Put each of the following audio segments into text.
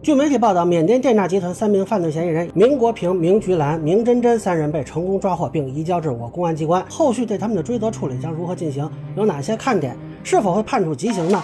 据媒体报道，缅甸电诈集团三名犯罪嫌疑人明国平、明菊兰、明真真三人被成功抓获，并移交至我公安机关。后续对他们的追责处理将如何进行？有哪些看点？是否会判处极刑呢？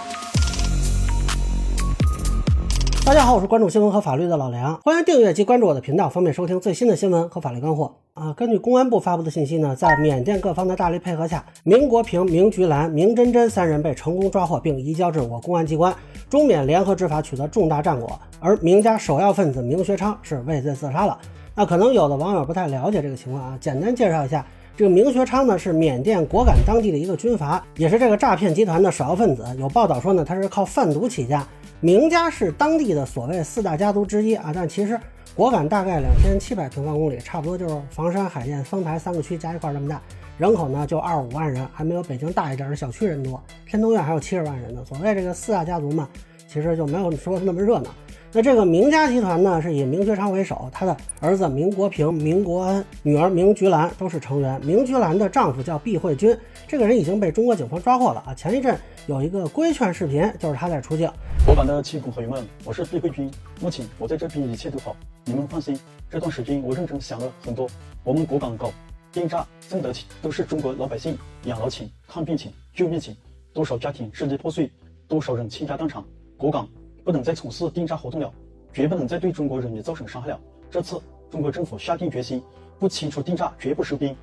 大家好，我是关注新闻和法律的老梁，欢迎订阅及关注我的频道，方便收听最新的新闻和法律干货啊。根据公安部发布的信息呢，在缅甸各方的大力配合下，明国平、明菊兰、明真真三人被成功抓获，并移交至我公安机关，中缅联合执法取得重大战果。而明家首要分子明学昌是畏罪自杀了。那可能有的网友不太了解这个情况啊，简单介绍一下，这个明学昌呢是缅甸果敢当地的一个军阀，也是这个诈骗集团的首要分子。有报道说呢，他是靠贩毒起家。明家是当地的所谓四大家族之一啊，但其实果敢大概两千七百平方公里，差不多就是房山、海淀、丰台三个区加一块这么大，人口呢就二五万人，还没有北京大一点的小区人多。天通苑还有七十万人呢。所谓这个四大家族嘛，其实就没有说那么热闹。那这个明家集团呢，是以明学昌为首，他的儿子明国平、明国恩，女儿明菊兰都是成员。明菊兰的丈夫叫毕慧军，这个人已经被中国警方抓获了啊。前一阵有一个规劝视频，就是他在出境。果敢的亲朋好友们，我是毕慧君。目前我在这边一切都好，你们放心。这段时间我认真想了很多。我们果敢搞电诈挣得钱，都是中国老百姓养老钱、看病钱、救命钱。多少家庭支离破碎，多少人倾家荡产。果敢不能再从事电诈活动了，绝不能再对中国人民造成伤害了。这次中国政府下定决心，不清除电诈，绝不收兵。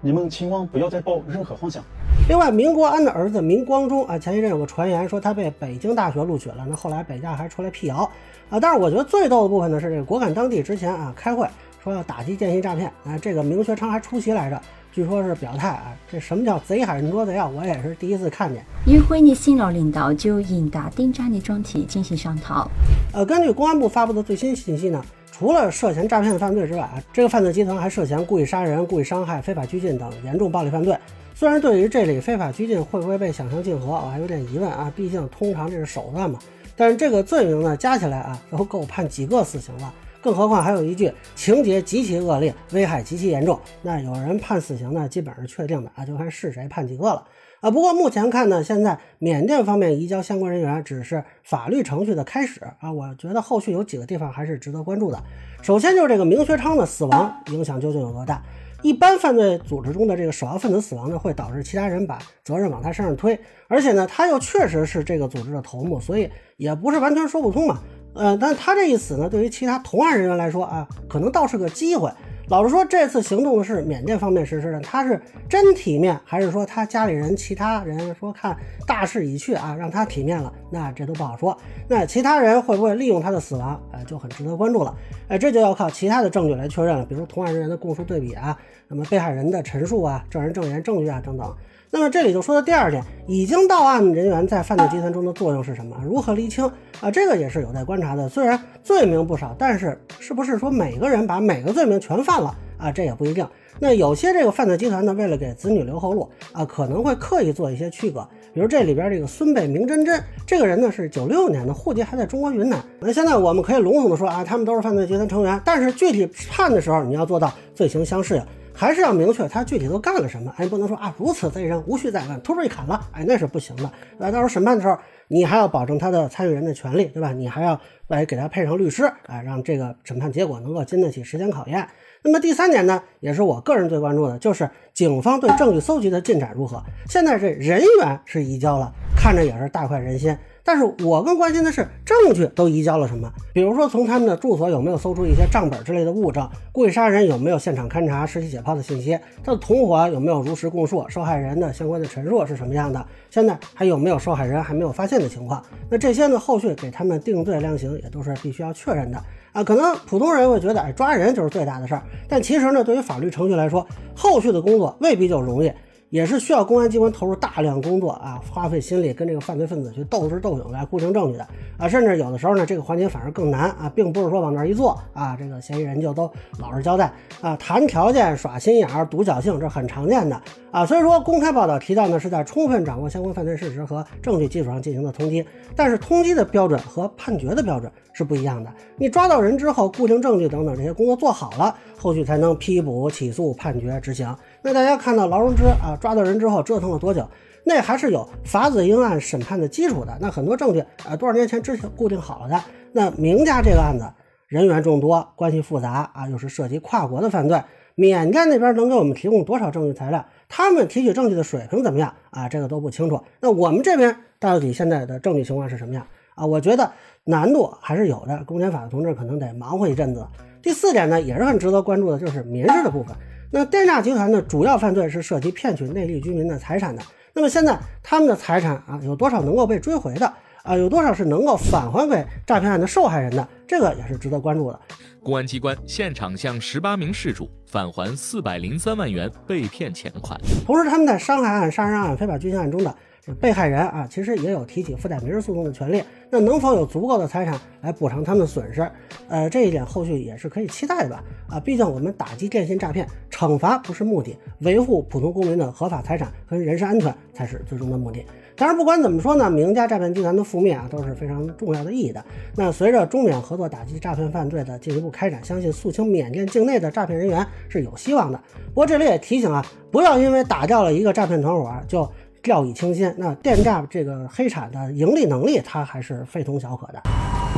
你们千万不要再抱任何幻想。另外，明国安的儿子明光中啊，前一阵有个传言说他被北京大学录取了，那后来北大还出来辟谣啊。但是我觉得最逗的部分呢是这个果敢当地之前啊开会说要打击电信诈骗啊，这个明学昌还出席来着，据说是表态啊，这什么叫贼喊捉贼啊？我也是第一次看见。与会的新老领导就应打电诈的专题进行商讨。呃，根据公安部发布的最新信息呢。除了涉嫌诈骗犯罪之外啊，这个犯罪集团还涉嫌故意杀人、故意伤害、非法拘禁等严重暴力犯罪。虽然对于这里非法拘禁会不会被想象竞合，我还有点疑问啊，毕竟通常这是手段嘛。但是这个罪名呢，加起来啊，都够判几个死刑了。更何况还有一句情节极其恶劣，危害极其严重。那有人判死刑呢，基本是确定的啊，就看是谁判几个了。啊，不过目前看呢，现在缅甸方面移交相关人员只是法律程序的开始啊，我觉得后续有几个地方还是值得关注的。首先就是这个明学昌的死亡影响究竟有多大？一般犯罪组织中的这个首要分子死亡呢，会导致其他人把责任往他身上推，而且呢，他又确实是这个组织的头目，所以也不是完全说不通嘛。呃，但他这一死呢，对于其他同案人员来说啊，可能倒是个机会。老实说，这次行动是缅甸方面实施的，他是真体面，还是说他家里人、其他人说看大势已去啊，让他体面了？那这都不好说。那其他人会不会利用他的死亡？呃，就很值得关注了。哎，这就要靠其他的证据来确认了，比如同案人员的供述对比啊，那么被害人的陈述啊、证人证言证据啊等等。那么这里就说到第二点，已经到案人员在犯罪集团中的作用是什么？如何厘清啊？这个也是有待观察的。虽然罪名不少，但是是不是说每个人把每个罪名全犯了啊？这也不一定。那有些这个犯罪集团呢，为了给子女留后路啊，可能会刻意做一些区隔。比如这里边这个孙辈明真真这个人呢，是九六年的，户籍还在中国云南。那现在我们可以笼统的说啊，他们都是犯罪集团成员，但是具体判的时候，你要做到罪刑相适应。还是要明确他具体都干了什么，哎，不能说啊如此贼人无需再问，突出一砍了，哎，那是不行的。那到时候审判的时候，你还要保证他的参与人的权利，对吧？你还要来给他配上律师，哎，让这个审判结果能够经得起时间考验。那么第三点呢，也是我个人最关注的，就是警方对证据搜集的进展如何。现在这人员是移交了，看着也是大快人心。但是我更关心的是证据都移交了什么？比如说从他们的住所有没有搜出一些账本之类的物证？故意杀人有没有现场勘查、尸体解剖的信息？他的同伙有没有如实供述？受害人的相关的陈述是什么样的？现在还有没有受害人还没有发现的情况？那这些呢？后续给他们定罪量刑也都是必须要确认的啊。可能普通人会觉得，哎，抓人就是最大的事儿，但其实呢，对于法律程序来说，后续的工作未必就容易。也是需要公安机关投入大量工作啊，花费心力跟这个犯罪分子去斗智斗勇来固定证据的啊，甚至有的时候呢，这个环节反而更难啊，并不是说往那儿一坐啊，这个嫌疑人就都老实交代啊，谈条件、耍心眼儿、赌侥幸，这很常见的啊。所以说，公开报道提到呢，是在充分掌握相关犯罪事实和证据基础上进行的通缉，但是通缉的标准和判决的标准是不一样的。你抓到人之后，固定证据等等这些工作做好了，后续才能批捕、起诉、判决、执行。那大家看到劳荣枝啊抓到人之后折腾了多久？那还是有法子英案审判的基础的。那很多证据啊多少年前之前固定好了的。那明家这个案子人员众多，关系复杂啊，又是涉及跨国的犯罪，缅甸那边能给我们提供多少证据材料？他们提取证据的水平怎么样啊？这个都不清楚。那我们这边到底现在的证据情况是什么样啊？我觉得难度还是有的，公检法的同志可能得忙活一阵子。第四点呢，也是很值得关注的，就是民事的部分。那电诈集团的主要犯罪是涉及骗取内地居民的财产的。那么现在他们的财产啊，有多少能够被追回的啊？有多少是能够返还给诈骗案的受害人的？这个也是值得关注的。公安机关现场向十八名事主返还四百零三万元被骗钱款。同时，他们在伤害案、杀人案、非法拘禁案中的被害人啊，其实也有提起附带民事诉讼的权利。那能否有足够的财产来补偿他们的损失？呃，这一点后续也是可以期待的吧？啊，毕竟我们打击电信诈骗，惩罚不是目的，维护普通公民的合法财产和人身安全才是最终的目的。当然，不管怎么说呢，明家诈骗集团的覆灭啊，都是非常重要的意义的。那随着中缅合作打击诈骗犯罪的进一步开展，相信肃清缅甸境内的诈骗人员是有希望的。不过这里也提醒啊，不要因为打掉了一个诈骗团伙就掉以轻心。那电诈这个黑产的盈利能力，它还是非同小可的。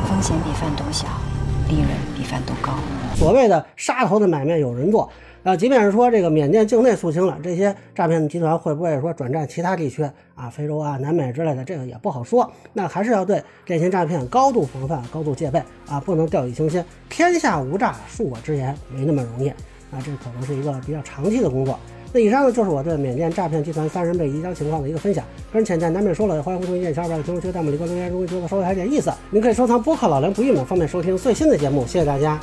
风险比贩毒小，利润比贩毒高。所谓的杀头的买卖有人做。啊，即便是说这个缅甸境内肃清了，这些诈骗集团会不会说转战其他地区啊，非洲啊、南美之类的，这个也不好说。那还是要对电信诈骗高度防范、高度戒备啊，不能掉以轻心。天下无诈，恕我直言，没那么容易啊，这可能是一个比较长期的工作。那以上呢，就是我对缅甸诈骗集团三人被移交情况的一个分享。个人浅见难免说了，欢迎互动意见，小伙伴在评论区、弹幕里给我留言。如果觉得稍微还有点意思，您可以收藏播客老梁不郁闷，方便收听最新的节目。谢谢大家。